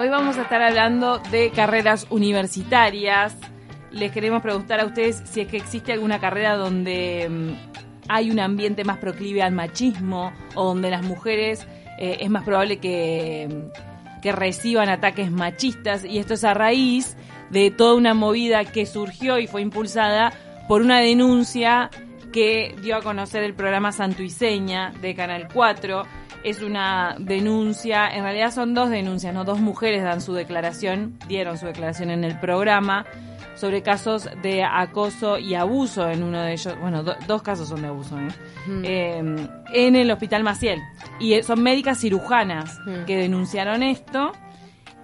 Hoy vamos a estar hablando de carreras universitarias. Les queremos preguntar a ustedes si es que existe alguna carrera donde mm, hay un ambiente más proclive al machismo o donde las mujeres eh, es más probable que, mm, que reciban ataques machistas. Y esto es a raíz de toda una movida que surgió y fue impulsada por una denuncia que dio a conocer el programa Santuiseña de Canal 4 es una denuncia, en realidad son dos denuncias, ¿no? Dos mujeres dan su declaración, dieron su declaración en el programa sobre casos de acoso y abuso en uno de ellos, bueno, dos casos son de abuso, ¿eh? eh en el Hospital Maciel. Y son médicas cirujanas que denunciaron esto.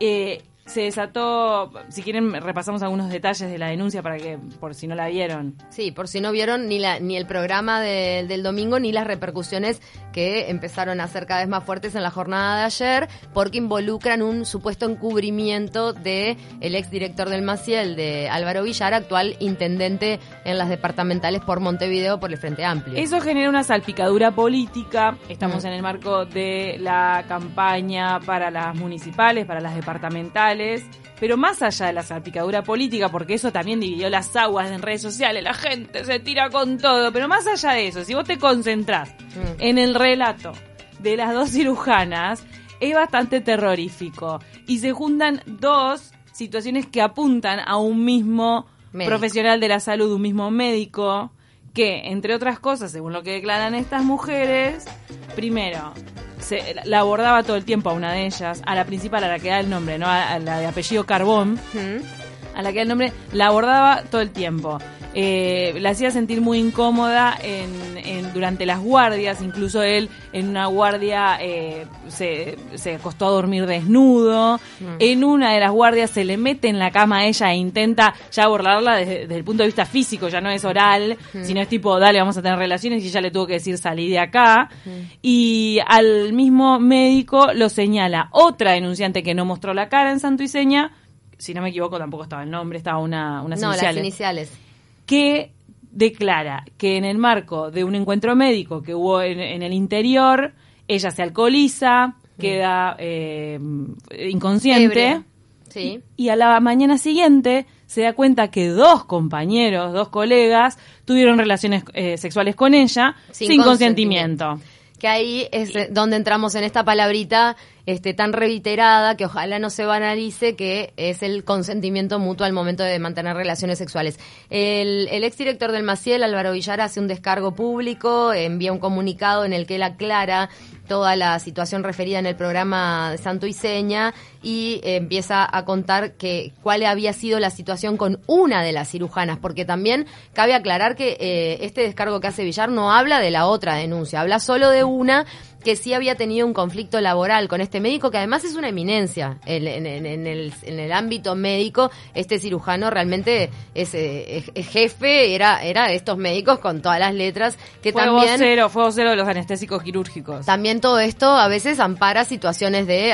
Eh, se desató, si quieren repasamos algunos detalles de la denuncia para que, por si no la vieron. Sí, por si no vieron ni, la, ni el programa del domingo ni las repercusiones que empezaron a ser cada vez más fuertes en la jornada de ayer, porque involucran un supuesto encubrimiento de el exdirector del Maciel, de Álvaro Villar, actual intendente en las departamentales por Montevideo por el Frente Amplio. Eso genera una salpicadura política, estamos mm. en el marco de la campaña para las municipales, para las departamentales, pero más allá de la salpicadura política, porque eso también dividió las aguas en redes sociales, la gente se tira con todo, pero más allá de eso, si vos te concentrás mm. en el relato de las dos cirujanas, es bastante terrorífico. Y se juntan dos situaciones que apuntan a un mismo profesional de la salud, un mismo médico, que, entre otras cosas, según lo que declaran estas mujeres, primero, la abordaba todo el tiempo a una de ellas, a la principal, a la que da el nombre, ¿no? A, la de apellido Carbón, a la que da el nombre, la abordaba todo el tiempo. Eh, la hacía sentir muy incómoda en, durante las guardias, incluso él en una guardia eh, se, se, acostó a dormir desnudo, mm. en una de las guardias se le mete en la cama a ella e intenta ya abordarla desde, el punto de vista físico, ya no es oral, mm. sino es tipo, dale, vamos a tener relaciones y ella le tuvo que decir salí de acá. Mm. Y al mismo médico lo señala otra denunciante que no mostró la cara en Santo y Seña, si no me equivoco tampoco estaba el nombre, estaba una, unas no, las iniciales que declara que en el marco de un encuentro médico que hubo en, el interior, ella se alcoholiza, queda eh, inconsciente. Sí. Y a la mañana siguiente se da cuenta que dos compañeros, dos colegas, tuvieron relaciones eh, sexuales con ella sin, consentimiento. Que ahí es donde entramos en esta palabrita este, tan reiterada que ojalá no se banalice, que es el consentimiento mutuo al momento de mantener relaciones sexuales. El, el exdirector del Maciel, Álvaro Villar, hace un descargo público, envía un comunicado en el que él aclara toda la situación referida en el programa Santo y Seña y empieza a contar que cuál había sido la situación con una de las cirujanas, porque también cabe aclarar que eh, este descargo que hace Villar no habla de la otra denuncia, habla solo de una que sí había tenido un conflicto laboral con este médico, que además es una eminencia en, el, ámbito médico. Este cirujano realmente es, eh, jefe, era, era de estos médicos con todas las letras. que fue también vocero, fue vocero de los anestésicos quirúrgicos. También todo esto a veces ampara situaciones de,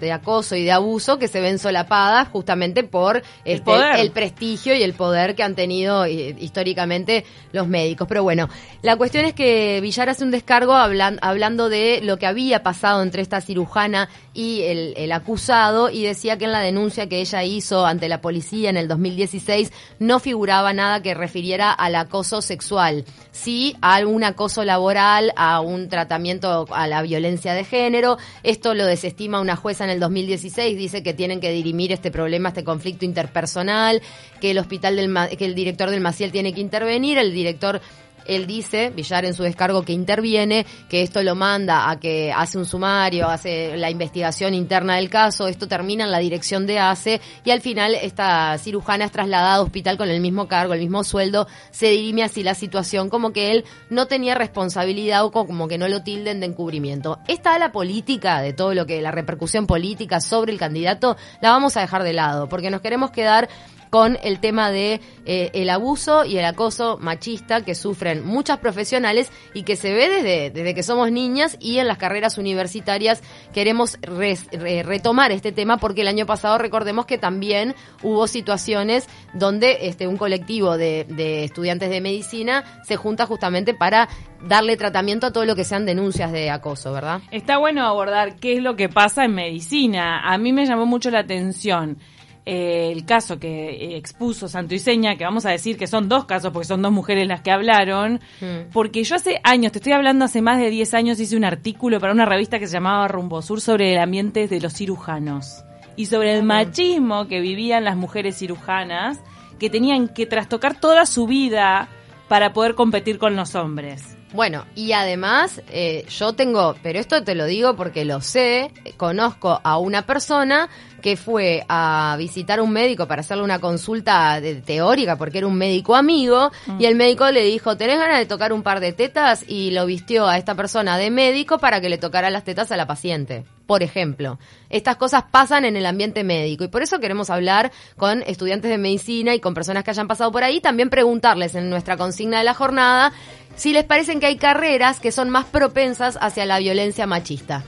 de acoso y de abuso que se ven solapadas justamente por el, este, el prestigio y el poder que han tenido eh, históricamente los médicos. Pero bueno, la cuestión es que Villar hace un descargo hablando de lo que había pasado entre esta cirujana y el, acusado y decía que en la denuncia que ella hizo ante la policía en el 2016 no figuraba nada que refiriera al acoso sexual, sí a algún acoso laboral, a un tratamiento a la violencia de género. Esto lo desestima una jueza en el 2016, dice que tienen que dirimir este problema, este conflicto interpersonal, que el hospital del que el director del Maciel tiene que intervenir, el director él dice, Villar en su descargo, que interviene, que esto lo manda a que hace un sumario, hace la investigación interna del caso, esto termina en la dirección de ACE y al final esta cirujana es trasladada a hospital con el mismo cargo, el mismo sueldo, se dirime así la situación como que él no tenía responsabilidad o como que no lo tilden de encubrimiento. Esta la política de todo lo que la repercusión política sobre el candidato la vamos a dejar de lado porque nos queremos quedar con el tema de eh, el abuso y el acoso machista que sufren muchas profesionales y que se ve desde, desde que somos niñas y en las carreras universitarias queremos retomar este tema porque el año pasado recordemos que también hubo situaciones donde este un colectivo de, de estudiantes de medicina se junta justamente para darle tratamiento a todo lo que sean denuncias de acoso, ¿verdad? Está bueno abordar qué es lo que pasa en medicina. A mí me llamó mucho la atención eh, el caso que expuso Santo Seña, que vamos a decir que son dos casos, porque son dos mujeres las que hablaron, mm. porque yo hace años, te estoy hablando hace más de 10 años, hice un artículo para una revista que se llamaba Rumbo Sur sobre el ambiente de los cirujanos y sobre el machismo que vivían las mujeres cirujanas, que tenían que trastocar toda su vida para poder competir con los hombres. Bueno, y además eh, yo tengo, pero esto te lo digo porque lo sé, conozco a una persona que fue a visitar a un médico para hacerle una consulta teórica porque era un médico amigo mm. y el médico le dijo, ¿tenés ganas de tocar un par de tetas? Y lo vistió a esta persona de médico para que le tocara las tetas a la paciente. Por ejemplo, estas cosas pasan en el ambiente médico y por eso queremos hablar con estudiantes de medicina y con personas que hayan pasado por ahí, también preguntarles en nuestra consigna de la jornada si les parecen que hay carreras que son más propensas hacia la violencia machista.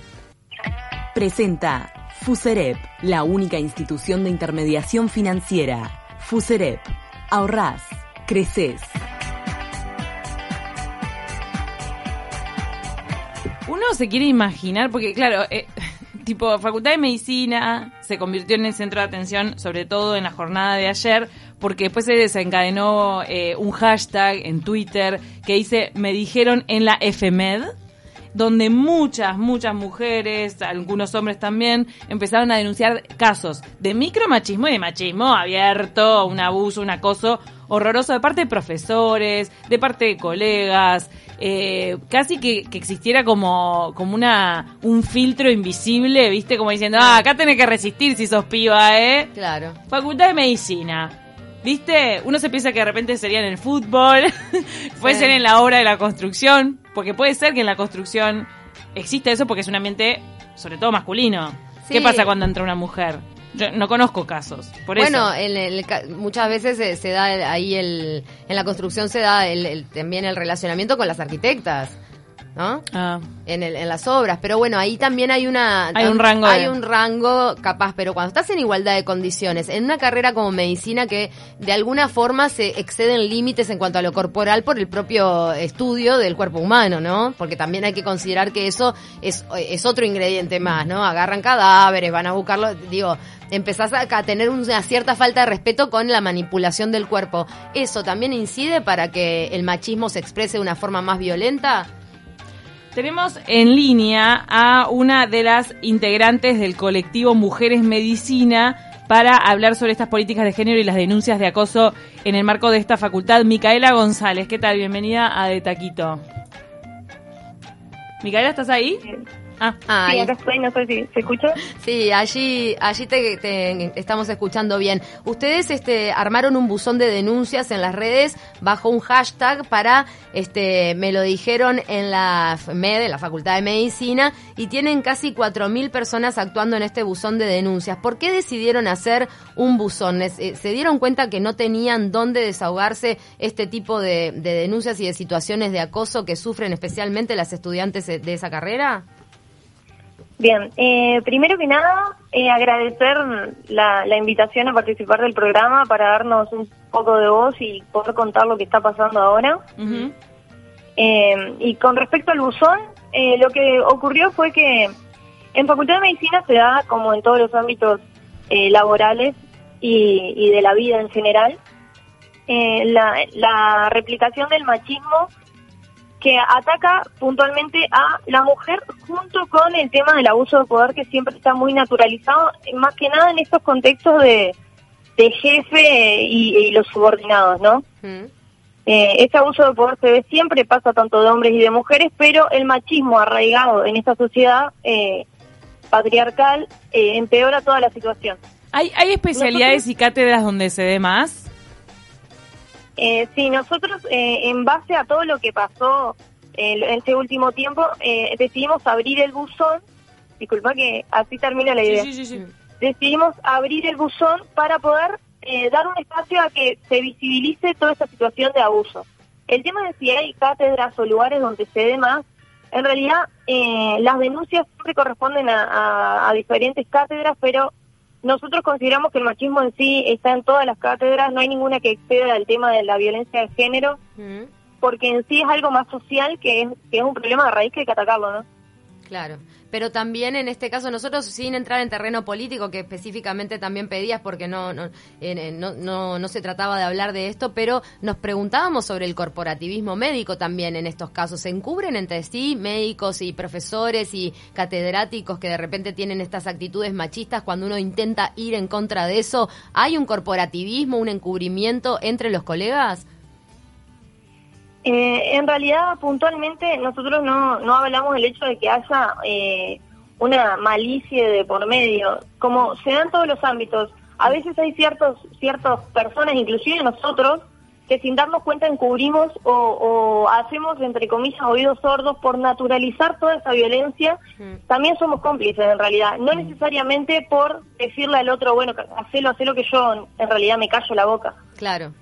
Presenta Fuserep, la única institución de intermediación financiera. Fuserep, ahorrás, creces. Uno se quiere imaginar, porque claro, eh, tipo, Facultad de Medicina se convirtió en el centro de atención, sobre todo en la jornada de ayer, porque después se desencadenó eh, un hashtag en Twitter que dice, me dijeron en la FMED, donde muchas, muchas mujeres, algunos hombres también, empezaron a denunciar casos de micromachismo y de machismo abierto, un abuso, un acoso horroroso de parte de profesores, de parte de colegas, eh, casi que, que, existiera como, como una, un filtro invisible, viste, como diciendo, ah, acá tenés que resistir si sos piba, ¿eh? Claro. Facultad de Medicina. ¿Viste? Uno se piensa que de repente sería en el fútbol, puede ser en la obra de la construcción, porque puede ser que en la construcción existe eso porque es un ambiente, sobre todo masculino. ¿Qué pasa cuando entra una mujer? Yo no conozco casos, por bueno, muchas veces se, da ahí el, en la construcción se da el, también el relacionamiento con las arquitectas. ¿No? Ah. En, el, en las obras. Pero bueno, ahí también hay una... Hay un rango. Hay un rango capaz, pero cuando estás en igualdad de condiciones, en una carrera como medicina que de alguna forma se exceden límites en cuanto a lo corporal por el propio estudio del cuerpo humano, ¿no? Porque también hay que considerar que eso es, es otro ingrediente más, ¿no? Agarran cadáveres, van a buscarlo, digo, empezás a, a, tener una cierta falta de respeto con la manipulación del cuerpo. ¿Eso también incide para que el machismo se exprese de una forma más violenta? Tenemos en línea a una de las integrantes del colectivo Mujeres Medicina para hablar sobre estas políticas de género y las denuncias de acoso en el marco de esta facultad. Micaela González, ¿qué tal? Bienvenida a De Taquito. Micaela, ¿estás ahí? Ah, sí, estoy, no sé si se escucha. Sí, allí, allí te, estamos escuchando bien. Ustedes este, armaron un buzón de denuncias en las redes bajo un hashtag para, este, me lo dijeron en la MED, en la Facultad de Medicina, y tienen casi 4.000 personas actuando en este buzón de denuncias. ¿Por qué decidieron hacer un buzón? Eh, ¿Se dieron cuenta que no tenían dónde desahogarse este tipo de, de denuncias y de situaciones de acoso que sufren especialmente las estudiantes de esa carrera? Bien, eh, primero que nada, eh, agradecer la, invitación a participar del programa para darnos un poco de voz y poder contar lo que está pasando ahora. Eh, y con respecto al buzón, lo que ocurrió fue que en Facultad de Medicina se da, como en todos los ámbitos laborales y, de la vida en general, la, la replicación del machismo que ataca puntualmente a la mujer junto con el tema del abuso de poder que siempre está muy naturalizado, más que nada en estos contextos de, jefe y, los subordinados, ¿no? Mm. Eh, ese abuso de poder se ve siempre, pasa tanto de hombres y de mujeres, pero el machismo arraigado en esta sociedad eh, patriarcal eh, empeora toda la situación. ¿Hay, hay especialidades y cátedras donde se ve más? Eh, sí, nosotros eh, en base a todo lo que pasó en este último tiempo eh, decidimos abrir el buzón, disculpa que así termina la idea, decidimos abrir el buzón para poder eh, dar un espacio a que se visibilice toda esta situación de abuso. El tema de si hay cátedras o lugares donde se dé más, en realidad eh, las denuncias siempre corresponden a, diferentes cátedras, pero nosotros consideramos que el machismo en sí está en todas las cátedras, no hay ninguna que exceda el tema de la violencia de género, porque en sí es algo más social que es, que es un problema de raíz que hay que atacarlo, ¿no? Claro, pero también en este caso nosotros sin entrar en terreno político que específicamente también pedías porque no no, no, no, se trataba de hablar de esto, pero nos preguntábamos sobre el corporativismo médico también en estos casos. ¿Se encubren entre sí médicos y profesores y catedráticos que de repente tienen estas actitudes machistas cuando uno intenta ir en contra de eso? ¿Hay un corporativismo, un encubrimiento entre los colegas? Eh, en realidad, puntualmente, nosotros no, no hablamos del hecho de que haya eh, una malicia de por medio. Como se da en todos los ámbitos, a veces hay ciertos ciertas personas, inclusive nosotros, que sin darnos cuenta encubrimos o, o, hacemos, entre comillas, oídos sordos por naturalizar toda esa violencia. Mm. También somos cómplices, en realidad. No necesariamente por decirle al otro, bueno, hacelo, hacelo que yo en realidad me callo la boca. Claro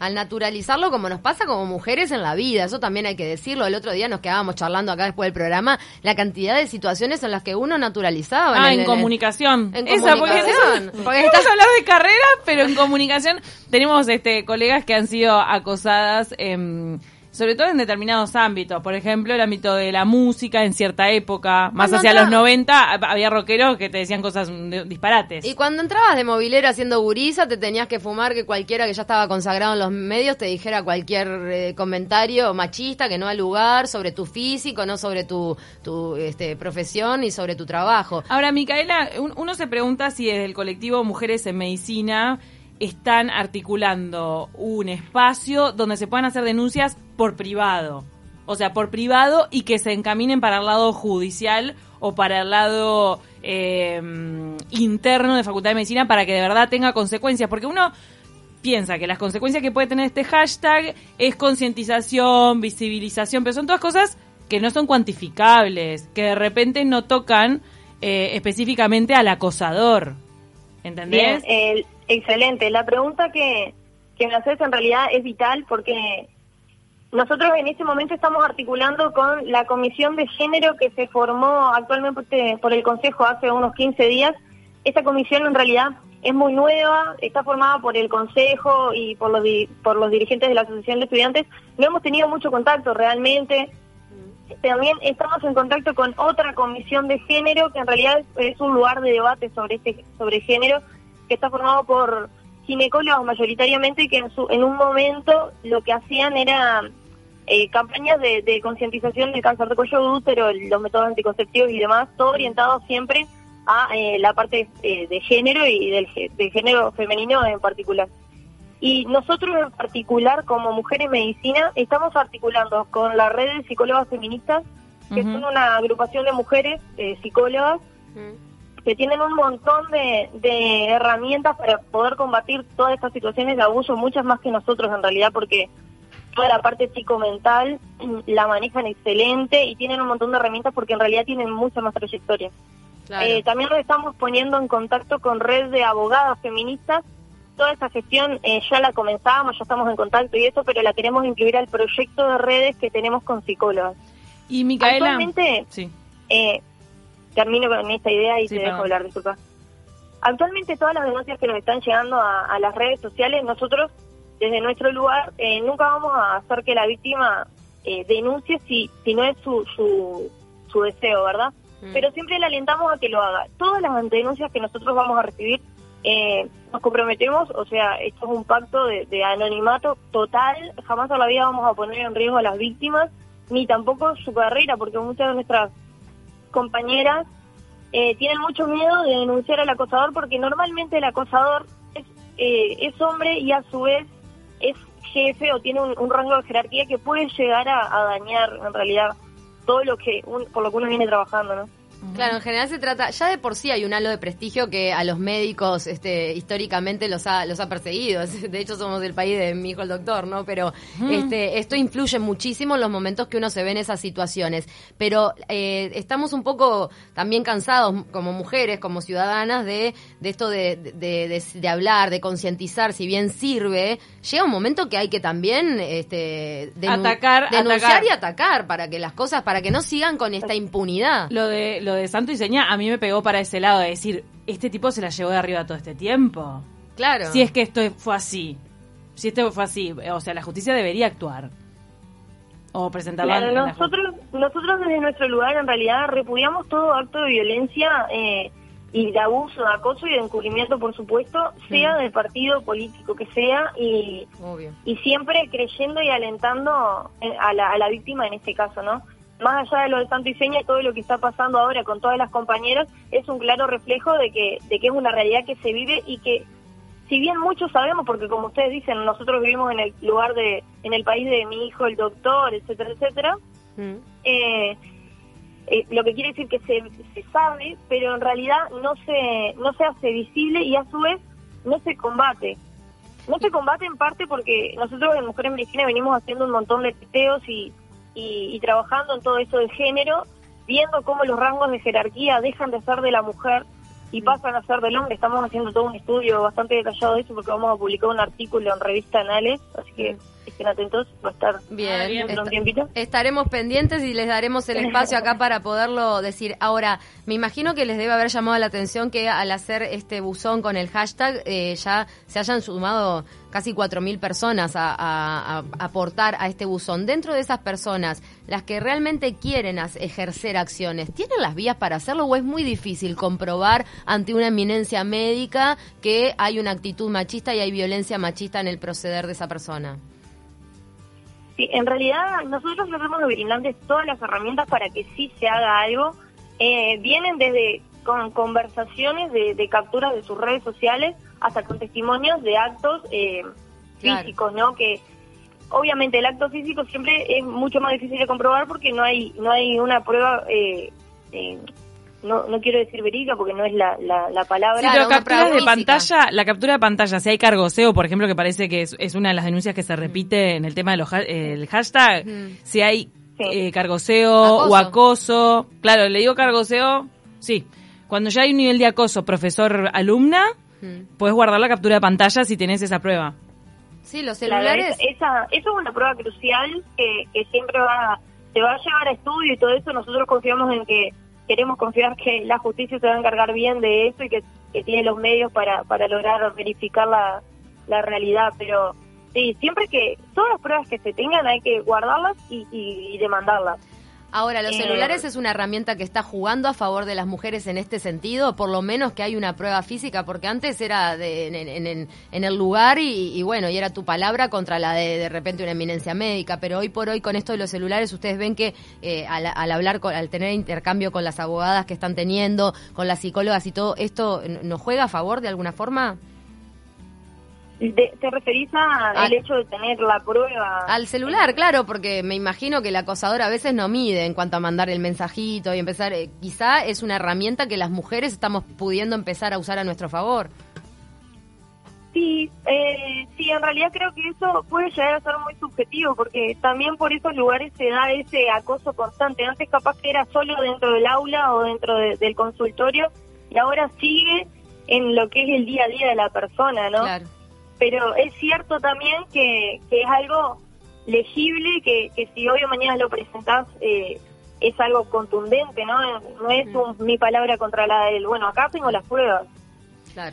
al naturalizarlo como nos pasa como mujeres en la vida, eso también hay que decirlo. El otro día nos quedábamos charlando acá después del programa la cantidad de situaciones en las que uno naturalizaba. Ah, en, comunicación. En Esa, comunicación. Porque, estás hablando de carrera, pero en comunicación tenemos este colegas que han sido acosadas en sobre todo en determinados ámbitos. Por ejemplo, el ámbito de la música en cierta época, más hacia los 90, había rockeros que te decían cosas disparates. Y cuando entrabas de movilera haciendo gurisa, te tenías que fumar que cualquiera que ya estaba consagrado en los medios te dijera cualquier eh, comentario machista que no al lugar sobre tu físico, no sobre tu, tu este, profesión y sobre tu trabajo. Ahora, Micaela, uno se pregunta si desde el colectivo Mujeres en Medicina están articulando un espacio donde se puedan hacer denuncias por privado. O sea, por privado y que se encaminen para el lado judicial o para el lado eh, interno de Facultad de Medicina para que de verdad tenga consecuencias. Porque uno piensa que las consecuencias que puede tener este hashtag es concientización, visibilización, pero son todas cosas que no son cuantificables, que de repente no tocan eh, específicamente al acosador. ¿Entendés? Bien, excelente. La pregunta que, que me haces en realidad es vital porque nosotros en este momento estamos articulando con la comisión de género que se formó actualmente por el Consejo hace unos 15 días. Esta comisión en realidad es muy nueva, está formada por el Consejo y por los, por los dirigentes de la Asociación de Estudiantes. No hemos tenido mucho contacto realmente. También estamos en contacto con otra comisión de género que en realidad es un lugar de debate sobre este sobre género que está formado por ginecólogos mayoritariamente que en, su, en un momento lo que hacían era eh, campañas de, concientización del cáncer de cuello de útero, los métodos anticonceptivos y demás, todo orientado siempre a eh, la parte eh, de género y del de género femenino en particular. Y nosotros en particular, como Mujeres Medicina, estamos articulando con la red de psicólogas feministas, que son una agrupación de mujeres psicólogas, que tienen un montón de, de herramientas para poder combatir todas estas situaciones de abuso, muchas más que nosotros en realidad, porque toda la parte psicomental la manejan excelente y tienen un montón de herramientas porque en realidad tienen mucha más trayectoria. Eh, también nos estamos poniendo en contacto con red de abogadas feministas. Toda esa gestión eh, ya la comenzamos, ya estamos en contacto y eso, pero la queremos incluir al proyecto de redes que tenemos con psicólogas. Y Micaela, actualmente, sí. eh, termino con esta idea y te dejo hablar, disculpa. Actualmente todas las denuncias que nos están llegando a las redes sociales, nosotros desde nuestro lugar eh, nunca vamos a hacer que la víctima eh, denuncie si, si no es su, su, su deseo, ¿verdad? Mm. Pero siempre le alentamos a que lo haga. Todas las denuncias que nosotros vamos a recibir, eh, nos comprometemos, o sea, esto es un pacto de, anonimato total, jamás a la vida vamos a poner en riesgo a las víctimas, ni tampoco su carrera, porque muchas de nuestras compañeras tienen mucho miedo de denunciar al acosador, porque normalmente el acosador es, es hombre y a su vez es jefe o tiene un, rango de jerarquía que puede llegar a, dañar en realidad todo lo que por lo que uno viene trabajando, ¿no? Claro, en general se trata, ya de por sí hay un halo de prestigio que a los médicos este, históricamente los ha, los ha perseguido. De hecho, somos el país de mi hijo el doctor, ¿no? Pero este, esto influye muchísimo en los momentos que uno se ve en esas situaciones. Pero eh, estamos un poco también cansados como mujeres, como ciudadanas, de, de esto de, de, de, hablar, de concientizar, si bien sirve, llega un momento que hay que también este, atacar, denunciar y atacar para que las cosas, para que no sigan con esta impunidad. Lo de, lo de Santo y Seña a mí me pegó para ese lado de decir, este tipo se la llevó de arriba todo este tiempo. Claro. Si es que esto fue así. Si esto fue así, o sea, la justicia debería actuar. O presentarla. Claro, nosotros, nosotros desde nuestro lugar en realidad repudiamos todo acto de violencia eh, y de abuso, de acoso y de encubrimiento, por supuesto, sea del partido político que sea y, y siempre creyendo y alentando eh, a la, a la víctima en este caso, ¿no? Más allá de lo de Santo y Seña, todo lo que está pasando ahora con todas las compañeras es un claro reflejo de que, de que es una realidad que se vive y que, si bien muchos sabemos, porque como ustedes dicen, nosotros vivimos en el lugar de, en el país de mi hijo, el doctor, etcétera, etcétera, mm. eh, eh, lo que quiere decir que se, se sabe, pero en realidad no se, no se hace visible y a su vez no se combate. No se combate en parte porque nosotros en Mujeres Medicina venimos haciendo un montón de testeos y, y, trabajando en todo eso de género, viendo cómo los rangos de jerarquía dejan de ser de la mujer y mm. pasan a ser del hombre. Estamos haciendo todo un estudio bastante detallado de eso porque vamos a publicar un artículo en revista Anales, así que atentos, va a estar bien, Estaremos pendientes y les daremos el espacio acá para poderlo decir. Ahora, me imagino que les debe haber llamado la atención que al hacer este buzón con el hashtag eh, ya se hayan sumado casi 4.000 personas a, aportar a este buzón. Dentro de esas personas, las que realmente quieren ejercer acciones, ¿tienen las vías para hacerlo o es muy difícil comprobar ante una eminencia médica que hay una actitud machista y hay violencia machista en el proceder de esa persona? En realidad nosotros tratamos de brindarles todas las herramientas para que sí se haga algo. Eh, vienen desde con conversaciones de, de capturas de sus redes sociales hasta con testimonios de actos eh, físicos, ¿no? Que obviamente el acto físico siempre es mucho más difícil de comprobar porque no hay no hay una prueba eh, eh no, no quiero decir verídica porque no es la, la, palabra. Sí, pero captura de pantalla, la captura de pantalla, si hay cargoseo, por ejemplo, que parece que es, una de las denuncias que se repite en el tema del el hashtag, si hay eh, cargoseo o acoso, claro, le digo cargoseo, sí, cuando ya hay un nivel de acoso profesor-alumna, puedes guardar la captura de pantalla si tienes esa prueba. Sí, los celulares. esa, eso es una prueba crucial que, que siempre va, se va a llevar a estudio y todo eso. Nosotros confiamos en que queremos confiar que la justicia se va a encargar bien de eso y que, tiene los medios para, para lograr verificar la, la realidad, pero sí, siempre que todas las pruebas que se tengan hay que guardarlas y demandarlas. Ahora, ¿los eh, celulares es una herramienta que está jugando a favor de las mujeres en este sentido? Por lo menos que hay una prueba física, porque antes era de, en, el lugar y, bueno, y era tu palabra contra la de de repente una eminencia médica, pero hoy por hoy con esto de los celulares ustedes ven que eh, al, hablar, al tener intercambio con las abogadas que están teniendo, con las psicólogas y todo, ¿esto nos juega a favor de alguna forma? ¿Te referís al hecho de tener la prueba? Al celular, claro, porque me imagino que el acosador a veces no mide en cuanto a mandar el mensajito y empezar. Eh, quizá es una herramienta que las mujeres estamos pudiendo empezar a usar a nuestro favor. Sí, eh, sí, en realidad creo que eso puede llegar a ser muy subjetivo, porque también por esos lugares se da ese acoso constante. Antes capaz que era solo dentro del aula o dentro del consultorio, y ahora sigue en lo que es el día a día de la persona, ¿no? Claro pero es cierto también que, es algo legible, que, si hoy o mañana lo presentás eh, es algo contundente, ¿no? No es mm. mi palabra contra la del, bueno, acá tengo las pruebas.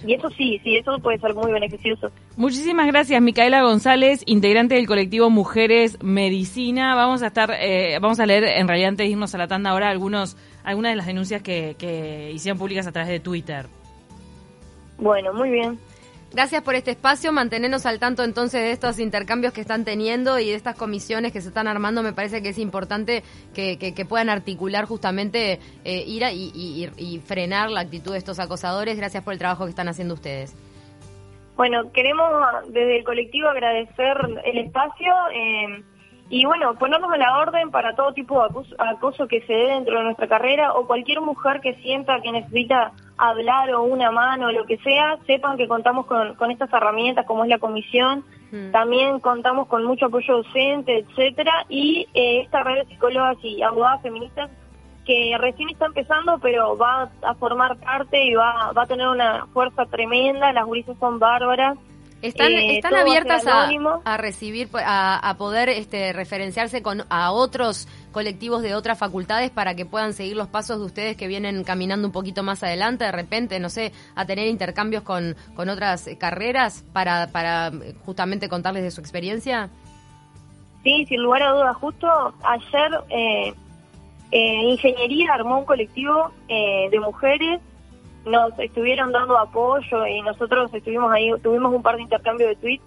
Y eso sí, sí, eso puede ser muy beneficioso. Muchísimas gracias, Micaela González, integrante del colectivo Mujeres Medicina. Vamos a estar, eh, vamos a leer, en realidad antes de irnos a la tanda ahora, algunos, algunas de las denuncias que, que hicieron públicas a través de Twitter. Bueno, muy bien. Gracias por este espacio, mantenernos al tanto entonces de estos intercambios que están teniendo y de estas comisiones que se están armando. Me parece que es importante que, puedan articular justamente eh, ir y, frenar la actitud de estos acosadores. Gracias por el trabajo que están haciendo ustedes. Bueno, queremos desde el colectivo agradecer el espacio. Eh, y bueno, ponernos a la orden para todo tipo de acoso, que se dé dentro de nuestra carrera o cualquier mujer que sienta que necesita hablar o una mano o lo que sea, sepan que contamos con, con estas herramientas como es la comisión, mm. también contamos con mucho apoyo docente, etcétera, y eh, esta red de psicólogas y abogadas feministas que recién está empezando, pero va a formar parte y va, va a tener una fuerza tremenda, las juristas son bárbaras, están, eh, están abiertas a, recibir, a, poder este, referenciarse con a otros colectivos de otras facultades para que puedan seguir los pasos de ustedes que vienen caminando un poquito más adelante, de repente, no sé, a tener intercambios con, con otras carreras para, para justamente contarles de su experiencia. Sí, sin lugar a dudas. Justo ayer eh, eh, Ingeniería armó un colectivo de mujeres nos estuvieron dando apoyo y nosotros estuvimos ahí, tuvimos un par de intercambios de tweets,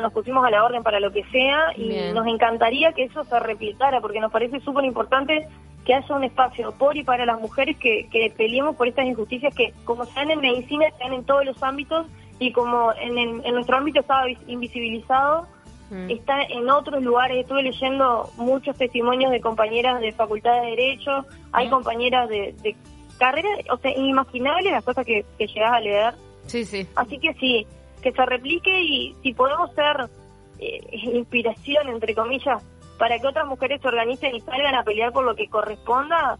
nos pusimos a la orden para lo que sea y nos encantaría que eso se replicara porque nos parece súper importante que haya un espacio por y para las mujeres que, que peleemos por estas injusticias que como sean en medicina, están en todos los ámbitos y como en, en, nuestro ámbito estaba invisibilizado, mm. está en otros lugares. Estuve leyendo muchos testimonios de compañeras de Facultad de Derecho, hay compañeras de, de carrera, o sea, inimaginable las cosas que, que llegas a leer. Sí, sí. Así que sí, que se replique y si podemos ser eh, inspiración, entre comillas, para que otras mujeres se organicen y salgan a pelear por lo que corresponda,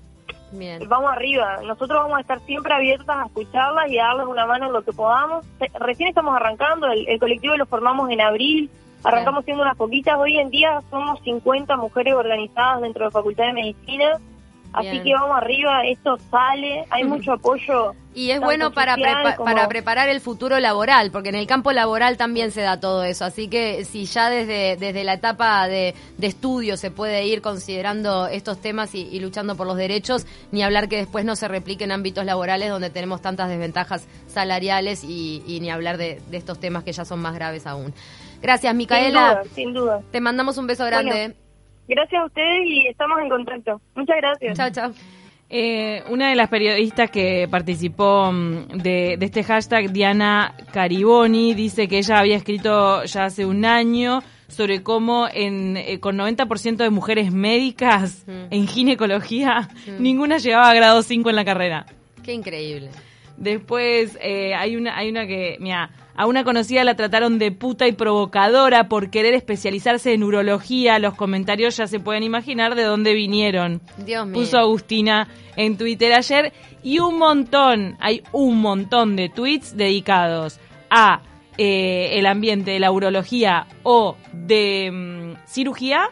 Bien. vamos arriba. Nosotros vamos a estar siempre abiertas a escucharlas y a darles una mano en lo que podamos. Recién estamos arrancando, el, colectivo lo formamos en abril, arrancamos siendo unas poquitas. Hoy en día somos 50 mujeres organizadas dentro de la Facultad de Medicina Así que vamos arriba, esto sale, hay mucho apoyo. Y es bueno para, para preparar el futuro laboral, porque en el campo laboral también se da todo eso. Así que si ya desde, desde la etapa de, estudio se puede ir considerando estos temas y, luchando por los derechos, ni hablar que después no se replique en ámbitos laborales donde tenemos tantas desventajas salariales y, ni hablar de, estos temas que ya son más graves aún. Gracias, Micaela. Sin duda, Te mandamos un beso grande. Gracias a ustedes y estamos en contacto. Muchas gracias. Chao, chao. Eh, una de las periodistas que participó mm, de, este hashtag, Diana Cariboni, dice que ella había escrito ya hace un año sobre cómo en, eh, con 90% de mujeres médicas mm. en ginecología, mm. ninguna llegaba a grado 5 en la carrera. Qué increíble. Después eh, hay una hay una que, mira, a una conocida la trataron de puta y provocadora por querer especializarse en urología. Los comentarios ya se pueden imaginar de dónde vinieron. Dios mío. Puso Agustina en Twitter ayer. Y un montón, hay un montón de tweets dedicados a eh, el ambiente de la urología o de mm, cirugía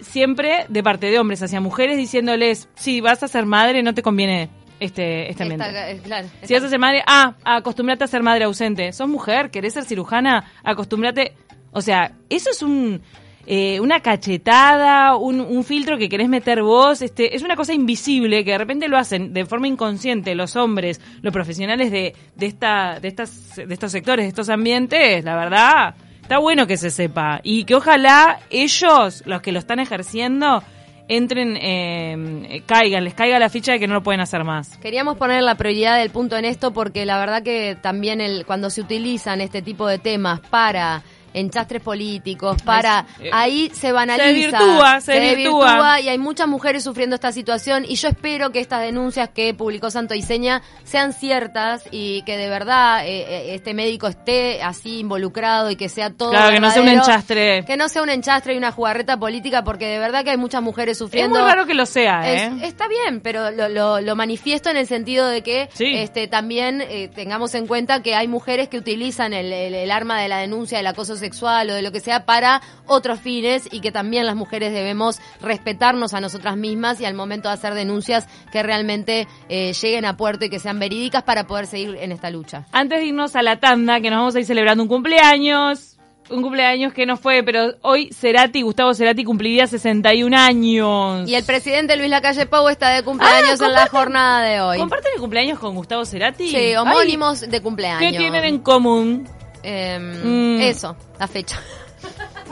siempre de parte de hombres hacia mujeres diciéndoles, si vas a ser madre no te conviene este, este ambiente. Eh, si vas a ser madre, ah, acostúmbrate a ser madre ausente. Sos mujer, querés ser cirujana, acostúmbrate. O sea, eso es un eh, una cachetada, un, un, filtro que querés meter vos. Este, es una cosa invisible que de repente lo hacen de forma inconsciente los hombres, los profesionales de, de, esta, de, estas, de estos sectores, de estos ambientes. La verdad, está bueno que se sepa. Y que ojalá ellos, los que lo están ejerciendo, entren, eh, caigan, les caiga la ficha de que no lo pueden hacer más. Queríamos poner la prioridad del punto en esto porque la verdad que también el, cuando se utilizan este tipo de temas para enchastres políticos, para eh, ahí se banaliza, se desvirtúa, se, y hay muchas mujeres sufriendo esta situación y yo espero que estas denuncias que publicó Santo Iseña sean ciertas y que de verdad eh, eh, este médico esté así involucrado y que sea todo Claro, que no sea un enchastre. Que no sea un enchastre y una jugarreta política porque de verdad que hay muchas mujeres sufriendo. Es muy raro que lo sea, ¿eh? está bien, pero lo, lo, manifiesto en el sentido de que este también tengamos en cuenta que hay mujeres que utilizan el, el arma de la denuncia del acoso sexual o de lo que sea para otros fines y que también las mujeres debemos respetarnos a nosotras mismas y al momento de hacer denuncias que realmente eh, lleguen a puerto y que sean verídicas para poder seguir en esta lucha. Antes de irnos a la tanda, que nos vamos a ir celebrando un cumpleaños, un cumpleaños que no fue, pero hoy Cerati, Gustavo Cerati cumpliría 61 años. Y el presidente Luis Lacalle Pou está de cumpleaños ah, en la jornada de hoy. ¿Comparten el cumpleaños con Gustavo Cerati? Sí, homónimos de cumpleaños. ¿Qué tienen en común? Em, eso, la fecha.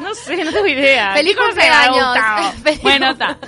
No sé, no tengo idea. ¡Feliz cumpleaños! bueno, está.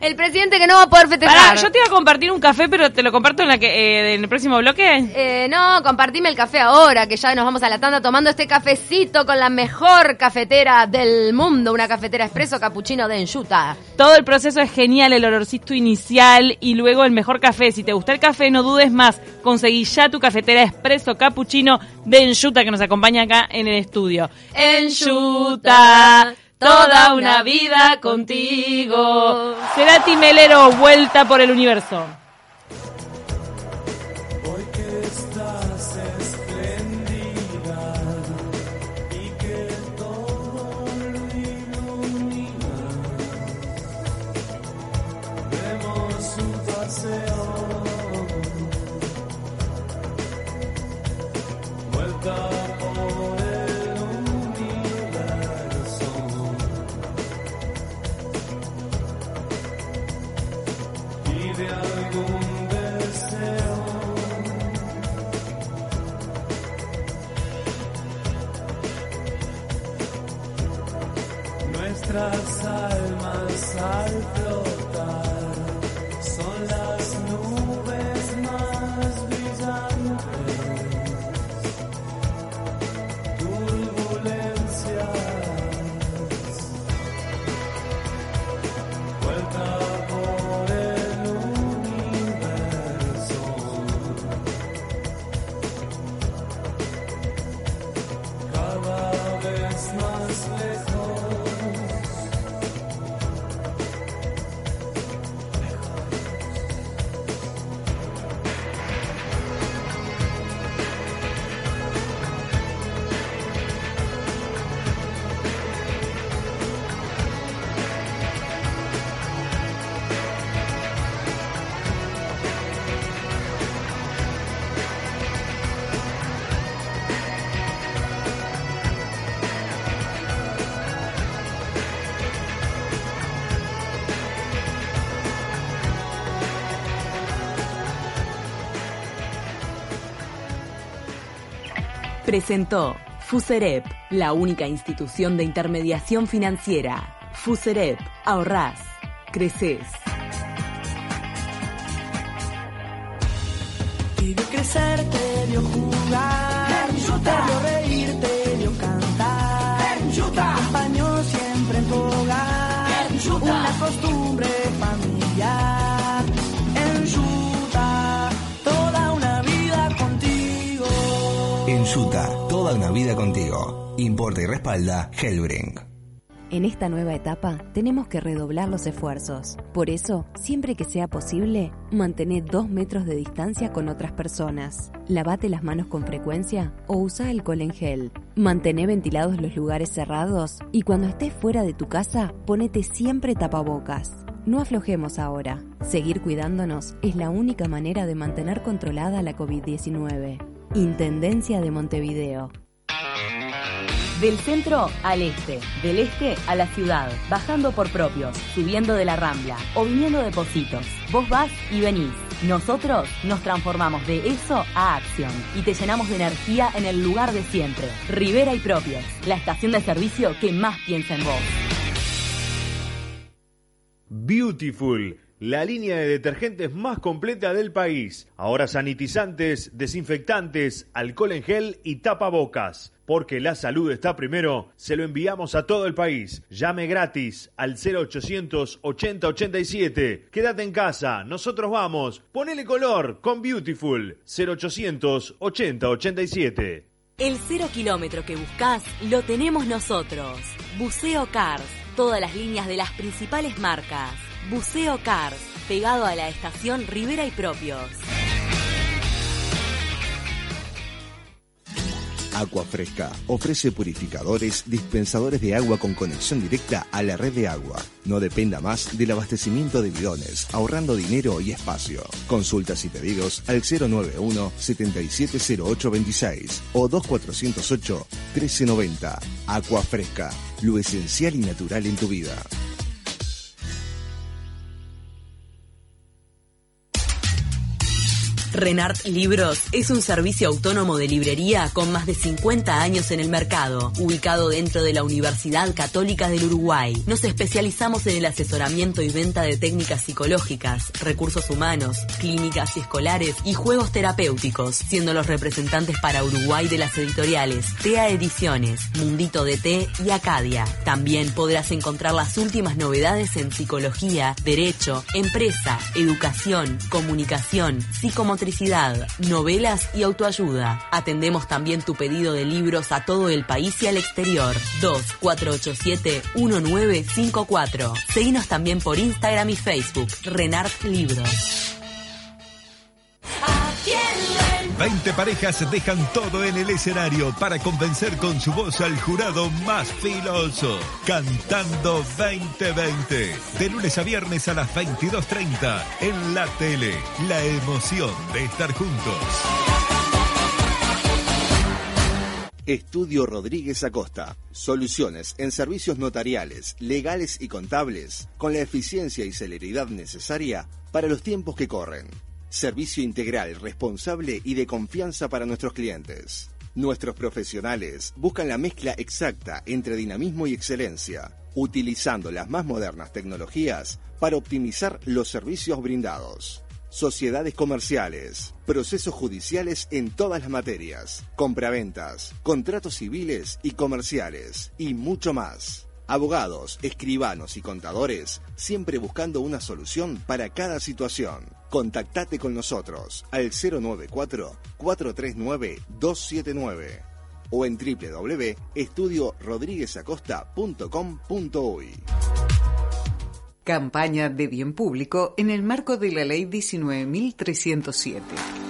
El presidente que no va a poder festejar. yo te iba a compartir un café, pero te lo comparto en, la que, eh, en el próximo bloque. Eh, no, compartime el café ahora, que ya nos vamos a la tanda tomando este cafecito con la mejor cafetera del mundo, una cafetera expreso cappuccino de enjuta. Todo el proceso es genial, el olorcito inicial y luego el mejor café. Si te gusta el café, no dudes más. Conseguí ya tu cafetera expreso cappuccino de enjuta que nos acompaña acá en el estudio. Enjuta toda una vida contigo. Será Timelero, vuelta por el universo. Presentó Fuserep, la única institución de intermediación financiera. Fuserep, ahorrás, creces. Te vio crecer, te vio jugar, te vio reír, te vio cantar, te acompañó siempre en tu hogar, una costumbre familiar, Toda una vida contigo. Importa y respalda Hellbrink. En esta nueva etapa tenemos que redoblar los esfuerzos. Por eso, siempre que sea posible, mantener dos metros de distancia con otras personas. Lavate las manos con frecuencia o usa alcohol en gel. Mantén ventilados los lugares cerrados y cuando estés fuera de tu casa, ponete siempre tapabocas. No aflojemos ahora. Seguir cuidándonos es la única manera de mantener controlada la COVID-19. Intendencia de Montevideo. Del centro al este, del este a la ciudad, bajando por propios, subiendo de la rambla o viniendo de Positos. Vos vas y venís. Nosotros nos transformamos de eso a acción y te llenamos de energía en el lugar de siempre. Rivera y Propios, la estación de servicio que más piensa en vos. Beautiful, la línea de detergentes más completa del país. Ahora sanitizantes, desinfectantes, alcohol en gel y tapabocas. Porque la salud está primero, se lo enviamos a todo el país. Llame gratis al 0800 80 87. Quédate en casa, nosotros vamos. Ponele color con Beautiful 0800 80 87. El cero kilómetro que buscas lo tenemos nosotros. Buceo Cars, todas las líneas de las principales marcas. Buceo Cars, pegado a la estación Rivera y Propios. Agua Fresca ofrece purificadores, dispensadores de agua con conexión directa a la red de agua. No dependa más del abastecimiento de bidones, ahorrando dinero y espacio. Consultas y pedidos al 091 770826 o 2408 1390. Agua Fresca, lo esencial y natural en tu vida. Renart Libros es un servicio autónomo de librería con más de 50 años en el mercado, ubicado dentro de la Universidad Católica del Uruguay. Nos especializamos en el asesoramiento y venta de técnicas psicológicas, recursos humanos, clínicas y escolares y juegos terapéuticos, siendo los representantes para Uruguay de las editoriales TEA Ediciones, Mundito DT y Acadia. También podrás encontrar las últimas novedades en psicología, derecho, empresa, educación, comunicación, psicomotricidad, novelas y autoayuda. Atendemos también tu pedido de libros a todo el país y al exterior. 2487-1954. Seguinos también por Instagram y Facebook. Renart Libros. 20 parejas dejan todo en el escenario para convencer con su voz al jurado más filoso. Cantando 2020. De lunes a viernes a las 22.30 en la tele. La emoción de estar juntos. Estudio Rodríguez Acosta. Soluciones en servicios notariales, legales y contables, con la eficiencia y celeridad necesaria para los tiempos que corren. Servicio integral, responsable y de confianza para nuestros clientes. Nuestros profesionales buscan la mezcla exacta entre dinamismo y excelencia, utilizando las más modernas tecnologías para optimizar los servicios brindados. Sociedades comerciales, procesos judiciales en todas las materias, compraventas, contratos civiles y comerciales y mucho más. Abogados, escribanos y contadores, siempre buscando una solución para cada situación. Contactate con nosotros al 094-439-279 o en www.estudiorodríguezacosta.com.uy. Campaña de bien público en el marco de la Ley 19.307.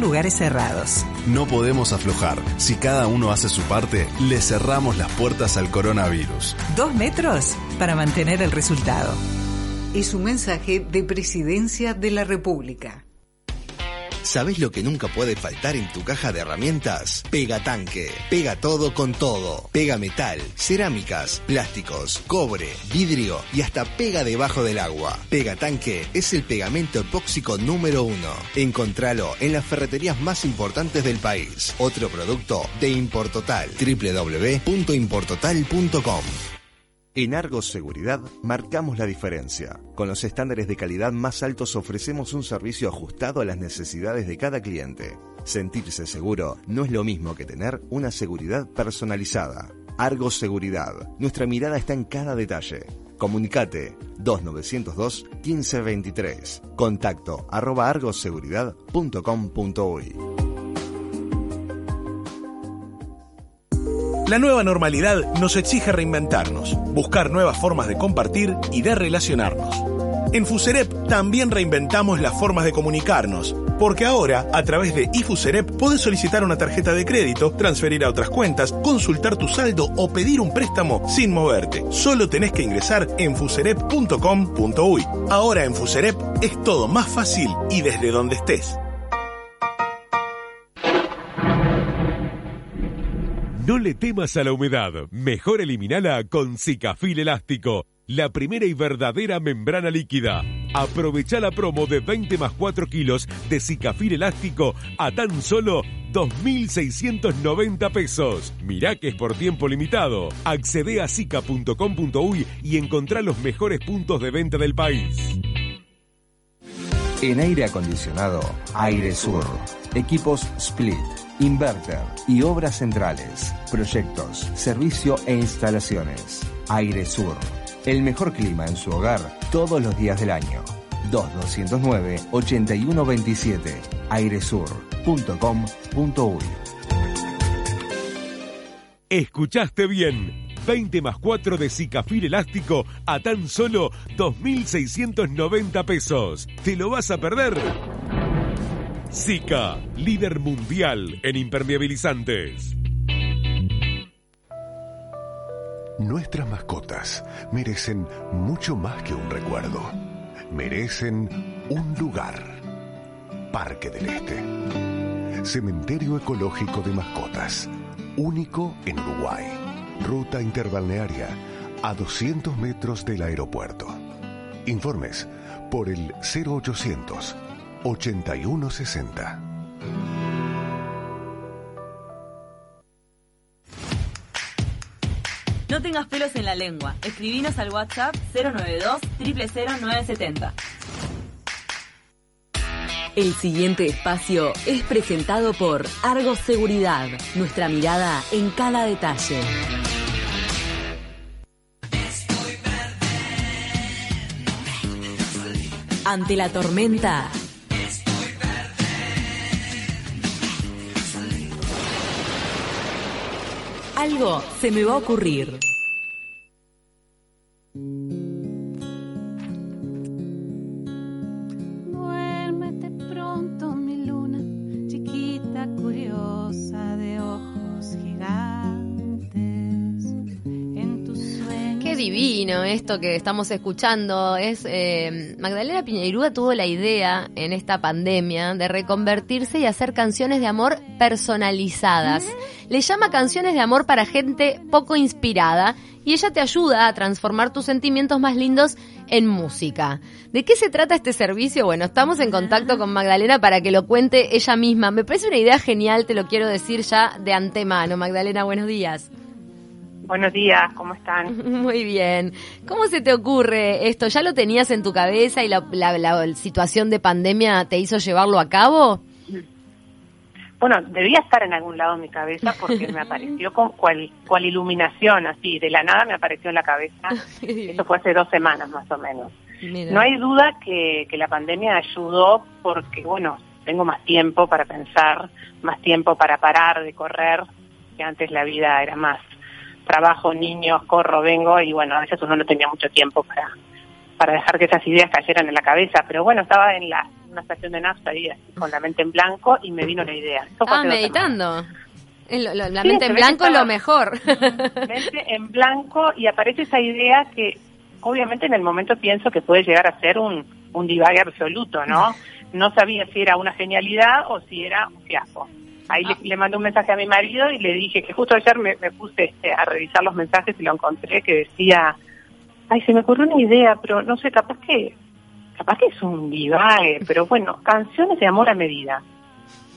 lugares cerrados. No podemos aflojar. Si cada uno hace su parte, le cerramos las puertas al coronavirus. Dos metros para mantener el resultado. Es un mensaje de Presidencia de la República. ¿Sabes lo que nunca puede faltar en tu caja de herramientas? Pega tanque. Pega todo con todo. Pega metal, cerámicas, plásticos, cobre, vidrio y hasta pega debajo del agua. Pega tanque es el pegamento epóxico número uno. Encontralo en las ferreterías más importantes del país. Otro producto de Importotal. www.importotal.com en Argos Seguridad marcamos la diferencia. Con los estándares de calidad más altos ofrecemos un servicio ajustado a las necesidades de cada cliente. Sentirse seguro no es lo mismo que tener una seguridad personalizada. Argos Seguridad. Nuestra mirada está en cada detalle. Comunicate 2902 1523. Contacto arroba argoseguridad.com.uy. La nueva normalidad nos exige reinventarnos, buscar nuevas formas de compartir y de relacionarnos. En Fuserep también reinventamos las formas de comunicarnos, porque ahora, a través de iFuserep, podés solicitar una tarjeta de crédito, transferir a otras cuentas, consultar tu saldo o pedir un préstamo sin moverte. Solo tenés que ingresar en fuserep.com.uy. Ahora en Fuserep es todo más fácil y desde donde estés. No le temas a la humedad. Mejor eliminala con Cicafil Elástico, la primera y verdadera membrana líquida. Aprovecha la promo de 20 más 4 kilos de Cicafil Elástico a tan solo 2.690 pesos. Mirá que es por tiempo limitado. Accede a sica.com.uy y encontrá los mejores puntos de venta del país. En aire acondicionado, Aire Sur. Equipos Split inverter y obras centrales, proyectos, servicio e instalaciones. Aire Sur, el mejor clima en su hogar todos los días del año. 2209-8127, airesur.com.uy. Escuchaste bien. 20 más 4 de Cicafil elástico a tan solo 2.690 pesos. ¿Te lo vas a perder? Zika, líder mundial en impermeabilizantes. Nuestras mascotas merecen mucho más que un recuerdo. Merecen un lugar. Parque del Este. Cementerio Ecológico de Mascotas. Único en Uruguay. Ruta interbalnearia a 200 metros del aeropuerto. Informes por el 0800 8160. No tengas pelos en la lengua. Escribinos al WhatsApp 092 000970. El siguiente espacio es presentado por Argos Seguridad, nuestra mirada en cada detalle. Ante la tormenta, algo se me va a ocurrir. Divino esto que estamos escuchando. Es eh, Magdalena Piñeirúa tuvo la idea en esta pandemia de reconvertirse y hacer canciones de amor personalizadas. Le llama canciones de amor para gente poco inspirada y ella te ayuda a transformar tus sentimientos más lindos en música. ¿De qué se trata este servicio? Bueno, estamos en contacto con Magdalena para que lo cuente ella misma. Me parece una idea genial, te lo quiero decir ya de antemano. Magdalena, buenos días. Buenos días, ¿cómo están? Muy bien. ¿Cómo se te ocurre esto? ¿Ya lo tenías en tu cabeza y la, la- la situación de pandemia te hizo llevarlo a cabo? Bueno, debía estar en algún lado en mi cabeza porque me apareció con cual, cual iluminación, así, de la nada me apareció en la cabeza. Eso fue hace dos semanas más o menos. Mira. No hay duda que, que la pandemia ayudó porque, bueno, tengo más tiempo para pensar, más tiempo para parar de correr, que antes la vida era más trabajo, niños, corro, vengo, y bueno, a veces uno no tenía mucho tiempo para, para dejar que esas ideas cayeran en la cabeza. Pero bueno, estaba en la, una estación de nafta ahí, así, con la mente en blanco, y me vino la idea. Eso Ah, meditando. Lo- lo- la Sí, mente en blanco es lo mejor. mente en blanco y aparece esa idea que obviamente en el momento pienso que puede llegar a ser un, un divague absoluto, ¿no? No sabía si era una genialidad o si era un fiasco. Ahí le, le mandé un mensaje a mi marido y le dije que justo ayer me, me puse este, a revisar los mensajes y lo encontré que decía, ay, se me ocurrió una idea, pero no sé, capaz que, capaz que es un divague, pero bueno, canciones de amor a medida.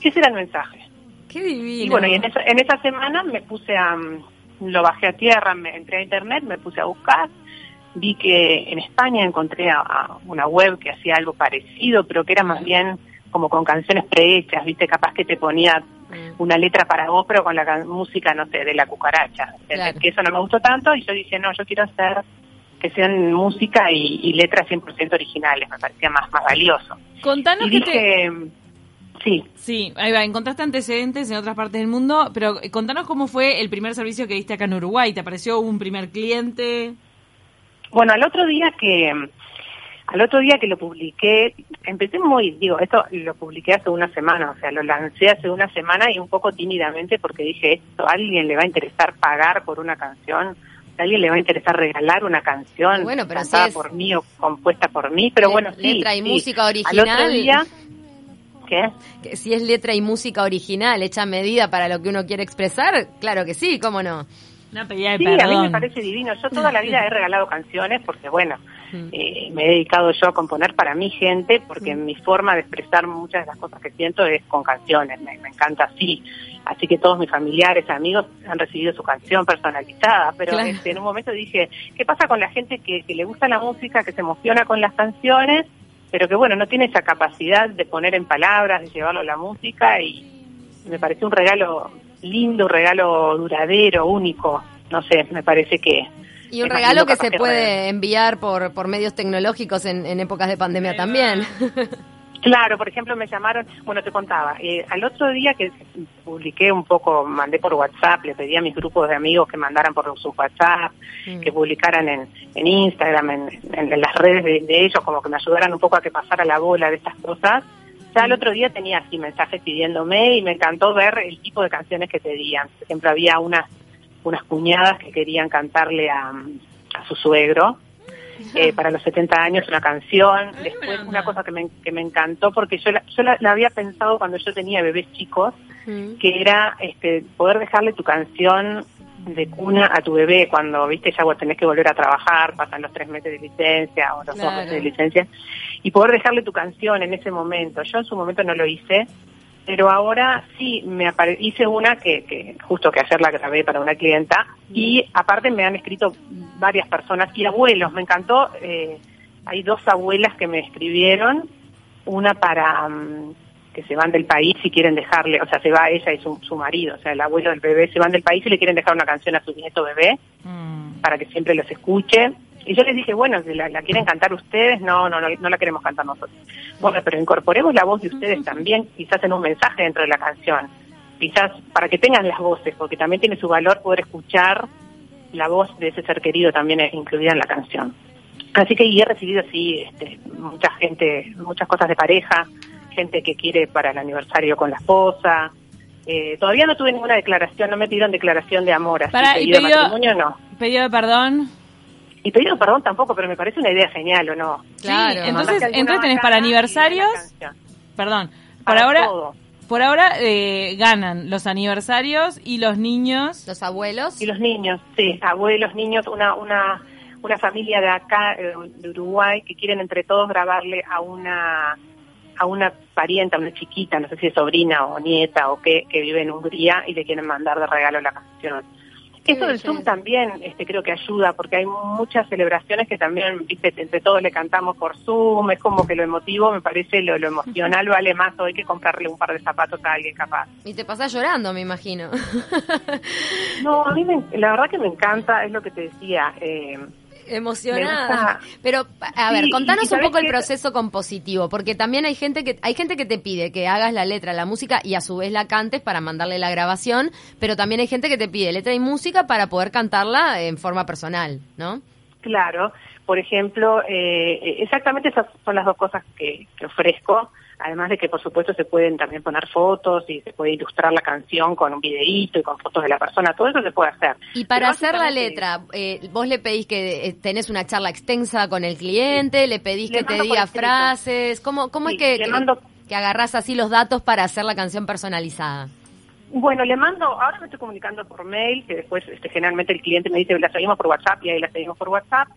Ese era el mensaje. Qué divino. Y bueno, y en esa, en esa semana me puse a, lo bajé a tierra, me entré a internet, me puse a buscar, vi que en España encontré a, a una web que hacía algo parecido, pero que era más bien como con canciones prehechas, viste, capaz que te ponía una letra para vos, pero con la música, no sé, de la cucaracha. Que eso no me gustó tanto y yo dije, no, yo quiero hacer que sean música y, y letras 100% originales, me parecía más, más valioso. Contanos y que dije, sí. Sí, ahí va, encontraste antecedentes en otras partes del mundo, pero eh, contanos cómo fue el primer servicio que diste acá en Uruguay. ¿Te apareció un primer cliente? Bueno, al otro día que al otro día que lo publiqué, empecé muy, digo, esto lo publiqué hace una semana, o sea, lo lancé hace una semana y un poco tímidamente porque dije, esto a alguien le va a interesar pagar por una canción, a alguien le va a interesar regalar una canción Bueno, pero si cantada es- por mí o compuesta por mí, pero Le- bueno, sí. letra y sí. música Al otro original. día, ¿qué? Que si es letra y música original, hecha a medida para lo que uno quiere expresar, claro que sí, cómo no. Una pedida de Sí, a mí me parece divino. Yo toda la vida he regalado canciones porque, bueno, eh, me he dedicado yo a componer para mi gente porque mi forma de expresar muchas de las cosas que siento es con canciones. Me, me encanta así. Así que todos mis familiares, amigos han recibido su canción personalizada. Pero Claro. este, en un momento dije, ¿qué pasa con la gente que, que le gusta la música, que se emociona con las canciones, pero que, bueno, no tiene esa capacidad de poner en palabras, de llevarlo a la música? Y me pareció un regalo lindo, un regalo duradero, único. No sé, me parece que... Y un regalo que se puede enviar por, por medios tecnológicos en, en épocas de pandemia también. Claro, por ejemplo, me llamaron, bueno, te contaba, eh, al otro día que publiqué un poco, mandé por WhatsApp, le pedí a mis grupos de amigos que mandaran por sus WhatsApp, que publicaran en, en Instagram, en, en- en las redes de, de ellos, como que me ayudaran un poco a que pasara la bola de estas cosas. Ya el otro día tenía así mensajes pidiéndome y me encantó ver el tipo de canciones que pedían. Por ejemplo, había unas, unas cuñadas que querían cantarle a, a su suegro eh, para los 70 años una canción. Después una cosa que me, que me encantó porque yo, la, yo la, había pensado cuando yo tenía bebés chicos, que era este, poder dejarle tu canción de cuna a tu bebé cuando, viste, ya vos tenés que volver a trabajar, pasan los tres meses de licencia o los dos meses de licencia, y poder dejarle tu canción en ese momento. Yo en su momento no lo hice, pero ahora sí me hice una que, que justo que ayer la grabé para una clienta y aparte me han escrito varias personas y abuelos, me encantó, eh, hay dos abuelas que me escribieron, una para mm, que se van del país y quieren dejarle, o sea, se va ella y su, su marido, o sea, el abuelo del bebé se van del país y le quieren dejar una canción a su nieto bebé mm. para que siempre los escuche. Y yo les dije, bueno, si la, quieren cantar ustedes, no, no, no, no la queremos cantar nosotros. Bueno, pero incorporemos la voz de ustedes también, quizás en un mensaje dentro de la canción, quizás para que tengan las voces, porque también tiene su valor poder escuchar la voz de ese ser querido también incluida en la canción. Así que y he recibido así este, mucha gente, muchas cosas de pareja, gente que quiere para el aniversario con la esposa. Eh, todavía no tuve ninguna declaración, no me pidieron declaración de amor, así para, pedido, de matrimonio no. ¿Pedido de perdón? Y pedido perdón tampoco, pero me parece una idea genial, ¿o no? Claro. entonces, entonces tenés para aniversarios, perdón, por ahora... Por ahora eh, ganan los aniversarios y los niños. Los abuelos. Y los niños, sí, abuelos, niños, una, una, una familia de acá, eh, de Uruguay, que quieren entre todos grabarle a una a una parienta, una chiquita, no sé si es sobrina o nieta o qué, que vive en Hungría y le quieren mandar de regalo la canción. Esto del Zoom también este, creo que ayuda porque hay muchas celebraciones que también, viste, entre todos le cantamos por Zoom, es como que lo emotivo, me parece, lo, lo emocional vale más hoy que comprarle un par de zapatos a alguien capaz. Y te pasas llorando, me imagino. no, a mí la verdad que me encanta, es lo que te decía, eh, emocionada. Pero a ver, contanos un poco el proceso compositivo, porque también hay gente que hay gente que te pide que hagas la letra, la música y a su vez la cantes para mandarle la grabación, pero también hay gente que te pide letra y música para poder cantarla en forma personal, ¿no? Claro, por ejemplo, eh, exactamente esas son las dos cosas que, que ofrezco además de que por supuesto se pueden también poner fotos y se puede ilustrar la canción con un videíto y con fotos de la persona, todo eso se puede hacer. Y para hacer la letra, eh, vos le pedís que eh, tenés una charla extensa con el cliente, le pedís que te diga frases, ¿cómo, cómo es que, que, que agarrás así los datos para hacer la canción personalizada? Bueno, le mando, ahora me estoy comunicando por mail, que después este, generalmente el cliente me dice, la seguimos por WhatsApp y ahí la seguimos por WhatsApp,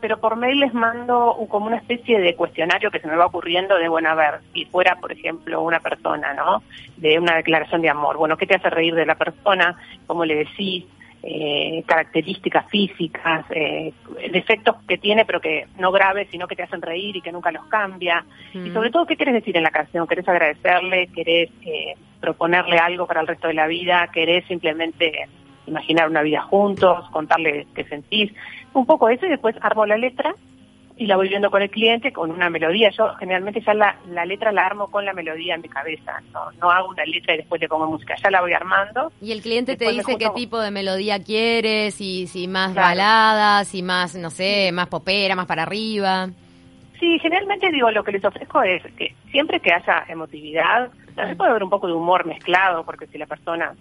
pero por mail les mando como una especie de cuestionario que se me va ocurriendo de, bueno, a ver, si fuera, por ejemplo, una persona, ¿no? De una declaración de amor, bueno, ¿qué te hace reír de la persona? ¿Cómo le decís? Eh, características físicas, eh, defectos que tiene pero que no graves, sino que te hacen reír y que nunca los cambia. Y sobre todo, ¿qué querés decir en la canción? ¿Querés agradecerle? ¿Querés eh, proponerle algo para el resto de la vida? ¿Querés simplemente imaginar una vida juntos? ¿Contarle qué sentís? Un poco eso y después armo la letra y la voy viendo con el cliente con una melodía. Yo generalmente ya la, la letra la armo con la melodía en mi cabeza, no, no hago una letra y después le pongo música, ya la voy armando. Y el cliente te dice qué tipo de melodía quieres, si, si más baladas, si más, no sé, más popera, más para arriba. Sí, generalmente digo, lo que les ofrezco es que siempre que haya emotividad, también puede haber un poco de humor mezclado, porque si la persona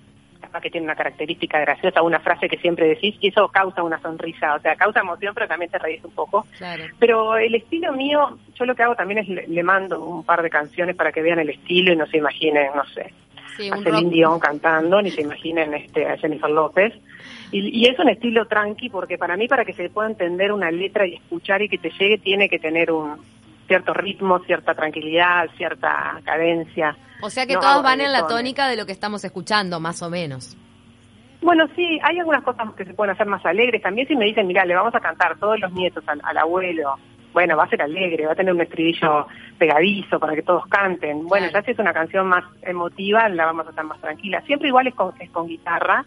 que tiene una característica graciosa, una frase que siempre decís, y eso causa una sonrisa, o sea, causa emoción, pero también te reís un poco. Pero el estilo mío, yo lo que hago también es le, mando un par de canciones para que vean el estilo y no se imaginen, no sé, a Celine Dion cantando, ni se imaginen este, a Jennifer López. Y, y, es un estilo tranqui, porque para mí, para que se pueda entender una letra y escuchar y que te llegue, tiene que tener un cierto ritmo, cierta tranquilidad, cierta cadencia. O sea que todos van en la tónica de lo que estamos escuchando, más o menos. Bueno, sí, hay algunas cosas que se pueden hacer más alegres. También si me dicen, mira, le vamos a cantar todos los nietos al, abuelo, bueno, va a ser alegre, va a tener un estribillo pegadizo para que todos canten. Bueno, ya si es una canción más emotiva, la vamos a hacer más tranquila. Siempre igual es con, es con guitarra,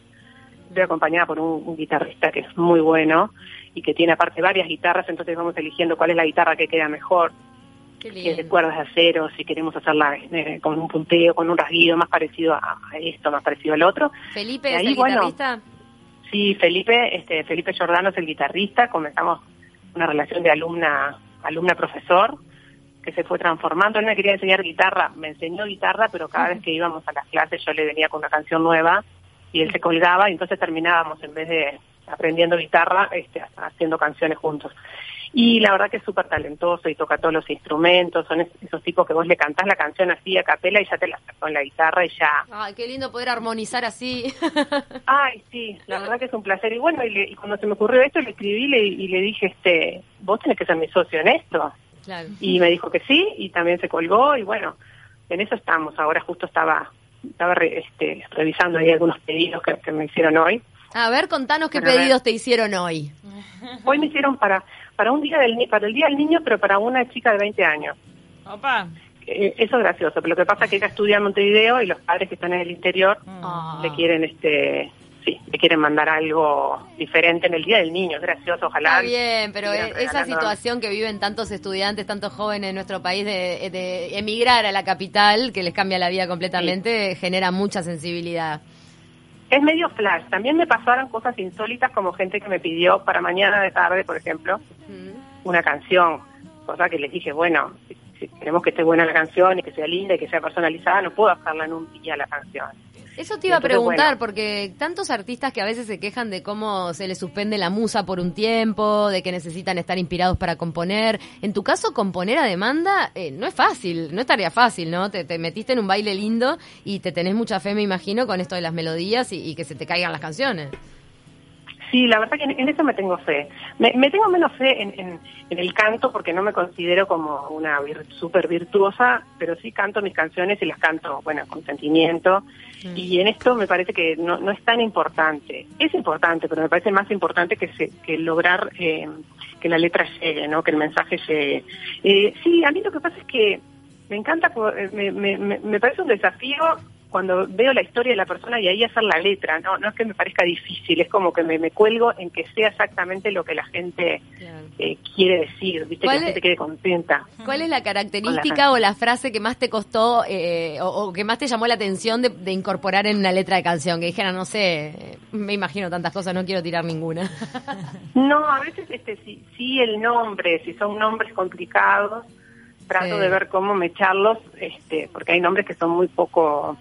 estoy acompañada por un, guitarrista que es muy bueno y que tiene aparte varias guitarras, entonces vamos eligiendo cuál es la guitarra que queda mejor que de cuerdas de acero, si queremos hacerla eh, con un punteo, con un rasguido más parecido a, esto, más parecido al otro. Felipe es el guitarrista. Sí, Felipe, este, Felipe Giordano es el guitarrista. Comenzamos una relación de alumna, alumna profesor, que se fue transformando. Él me quería enseñar guitarra, me enseñó guitarra, pero cada vez que íbamos a las clases yo le venía con una canción nueva y él se colgaba y entonces terminábamos en vez de aprendiendo guitarra, este, haciendo canciones juntos. Y la verdad que es súper talentoso y toca todos los instrumentos, son esos tipos que vos le cantás la canción así a capela y ya te la sacó en la guitarra y ya... Ay, qué lindo poder armonizar así. Ay, sí, la verdad que es un placer. Y bueno, y, cuando se me ocurrió esto, le escribí y le dije, este, vos tenés que ser mi socio en esto. Y me dijo que sí, y también se colgó, y bueno, en eso estamos. Ahora justo estaba estaba este, revisando ahí algunos pedidos que, me hicieron hoy. A ver, contanos qué pedidos te hicieron hoy. Hoy me hicieron para para un día del para el día del niño, pero para una chica de 20 años. Opa. Eh, eso es gracioso, pero lo que pasa es que ella estudia en Montevideo y los padres que están en el interior Ah. le quieren este sí, le quieren mandar algo diferente en el día del niño, es gracioso, ojalá. Está bien, pero esa situación que viven tantos estudiantes, tantos jóvenes en nuestro país de, de emigrar a la capital, que les cambia la vida completamente, genera mucha sensibilidad. Es medio flash. También me pasaron cosas insólitas como gente que me pidió para mañana de tarde, por ejemplo, una canción. Cosa que les dije, bueno, si queremos que esté buena la canción y que sea linda y que sea personalizada, no puedo hacerla en un día la canción. Eso te iba a preguntar, bueno. porque tantos artistas que a veces se quejan de cómo se les suspende la musa por un tiempo, de que necesitan estar inspirados para componer. En tu caso, componer a demanda eh, no es fácil, no es tarea fácil, ¿no? Te, te metiste en un baile lindo y te tenés mucha fe, me imagino, con esto de las melodías y, y que se te caigan las canciones. Sí, la verdad que en, en eso me tengo fe. Me, me tengo menos fe en, en- en el canto porque no me considero como una vir, súper virtuosa, pero sí canto mis canciones y las canto, bueno, con sentimiento. Y en esto me parece que no, no es tan importante. Es importante, pero me parece más importante que, se, que lograr eh, que la letra llegue, ¿no? Que el mensaje llegue. Eh, sí, a mí lo que pasa es que me encanta, eh, me- me parece un desafío cuando veo la historia de la persona y ahí hacer la letra, no, no es que me parezca difícil, es como que me, me cuelgo en que sea exactamente lo que la gente eh, quiere decir, viste, que ¿Cuál la gente quede contenta. ¿Cuál es la característica la- o la frase que más te costó eh, o, o que más te llamó la atención de, de incorporar en una letra de canción? Que dijera, no sé, me imagino tantas cosas, no quiero tirar ninguna. No, a veces este sí, sí el nombre, si son nombres complicados, trato Sí. de ver cómo mecharlos, este, porque hay nombres que son muy poco,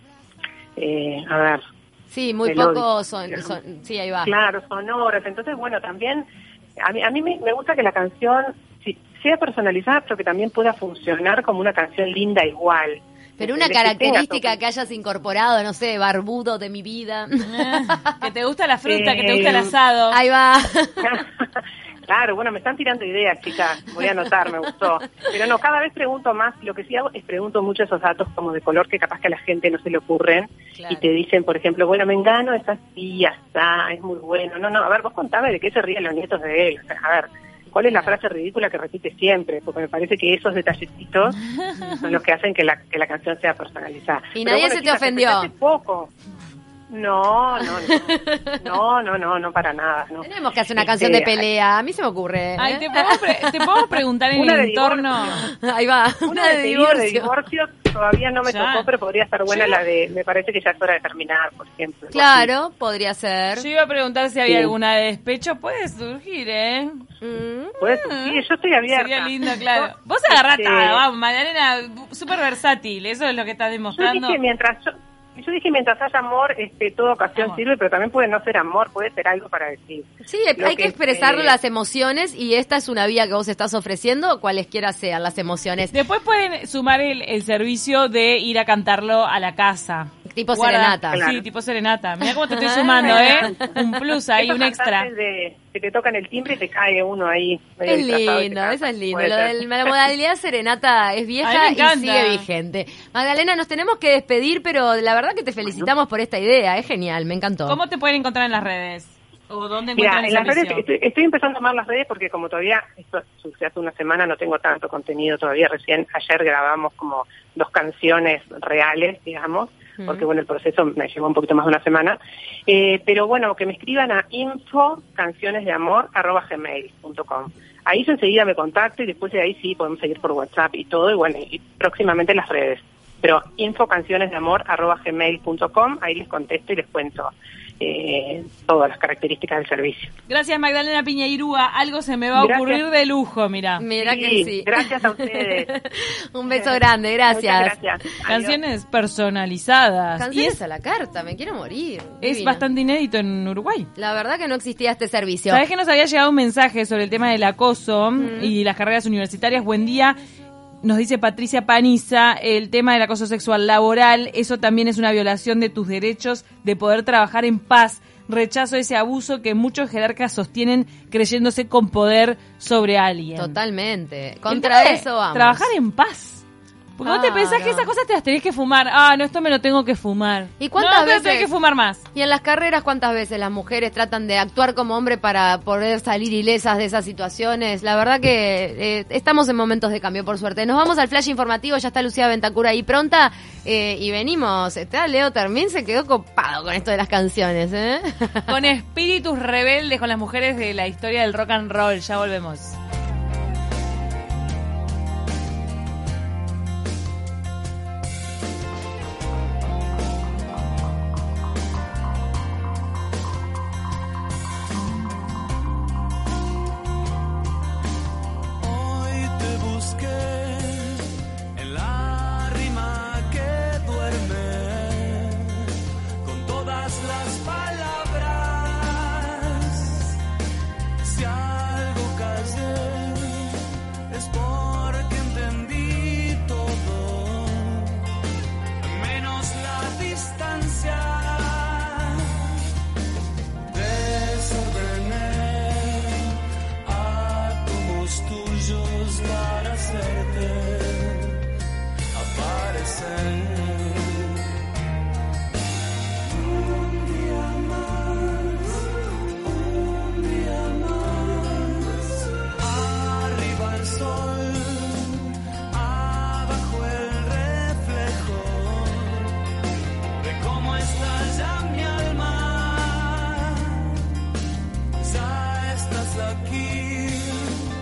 eh, a ver, Sí, muy Melódico. poco son, son- sí, ahí va. Claro, sonoras. Entonces, bueno, también a mí, a mí me, gusta que la canción si, sea personalizada, pero que también pueda funcionar como una canción linda igual. Pero una ¿Entendés? Que tenga característica que hayas incorporado, no sé, barbudo de mi vida. que te gusta la fruta, que te Eh, gusta el asado. Ahí va. Claro, bueno, me están tirando ideas, chicas. Voy a anotar, me gustó. Pero no, cada vez pregunto más. Lo que sí hago es pregunto mucho esos datos como de color que capaz que a la gente no se le ocurren. Claro. Y te dicen, por ejemplo, bueno, me engano, es así, está, es muy bueno. No, no, a ver, vos contame de qué se ríen los nietos de él. O sea, a ver, ¿cuál es la frase ridícula que repite siempre? Porque me parece que esos detallecitos son los que hacen que la, que la canción sea personalizada. Y Pero nadie bueno, se te chicas, ofendió. poco. No, no, no. No, no, no, no para nada. No. Tenemos que hacer una canción de Este, pelea. A mí se me ocurre. ¿eh? Ay, ¿te podemos, pre- te podemos preguntar en Una el de entorno? Ahí va. Una de, divorcio. de divorcio todavía no me Ya. tocó, pero podría estar buena Sí. la de, me parece que ya es hora de terminar, por ejemplo. Claro, podría ser. Yo iba a preguntar si había Sí. alguna de despecho. Puede surgir, ¿eh? Pues, sí, yo estoy abierta. Sería lindo, claro. Vos agarrás Este- vamos, Magdalena, súper versátil. Eso es lo que estás Yo demostrando. dije mientras yo, yo dije mientras haya amor, este, toda ocasión sirve, pero también puede no ser amor, puede ser algo para decir. Sí, Lo hay que, que, expresar eh, las emociones y esta es una vía que vos estás ofreciendo, cualesquiera sean las emociones. Después pueden sumar el, el servicio de ir a cantarlo a la casa. Tipo serenata. Sí, tipo serenata. Mira cómo te estoy sumando, ¿eh? Un plus ahí, un extra. De, que te tocan el timbre y te cae uno ahí. Es lindo, eso es lindo. Lo ser. de la modalidad serenata es vieja y sigue vigente. Magdalena, nos tenemos que despedir, pero la verdad que te felicitamos por esta idea, es genial, me encantó. ¿Cómo te pueden encontrar en las redes? ¿O dónde Mira, encuentran en las redes, estoy, estoy empezando a tomar las redes porque como todavía, esto sucedió hace una semana, no tengo tanto contenido todavía. Recién ayer grabamos como dos canciones reales, digamos, porque bueno, el proceso me llevó un poquito más de una semana. Eh, pero bueno, que me escriban a info canciones de amor gmail.com. Ahí yo enseguida me contacto y después de ahí sí podemos seguir por WhatsApp y todo, y bueno, y próximamente en las redes. Pero info canciones de amor gmail.com, ahí les contesto y les cuento eh, todas las características del servicio. Gracias Magdalena Piñeirúa, algo se me va a ocurrir de lujo, mira. Mira que sí. Gracias a ustedes. Un beso grande, gracias. Canciones personalizadas. Canciones a la carta, me quiero morir. Es bastante inédito en Uruguay. La verdad que no existía este servicio. ¿Sabes que nos había llegado un mensaje sobre el tema del acoso y las carreras universitarias? Buen día. Nos dice Patricia Paniza, el tema del acoso sexual laboral, eso también es una violación de tus derechos de poder trabajar en paz. Rechazo ese abuso que muchos jerarcas sostienen creyéndose con poder sobre alguien. Totalmente. Contra eso vamos. Trabajar en paz. Porque vos te pensás que esas cosas te las tenés que fumar. Ah, no, esto me lo tengo que fumar. ¿Y cuántas no, veces tenés que fumar más? Y en las carreras, ¿cuántas veces las mujeres tratan de actuar como hombre para poder salir ilesas de esas situaciones? La verdad que eh, estamos en momentos de cambio, por suerte. Nos vamos al flash informativo, ya está Lucía Ventacura ahí pronta eh, y venimos. Está Leo Termín se quedó copado con esto de las canciones, ¿eh? Con espíritus rebeldes con las mujeres de la historia del rock and roll. Ya volvemos.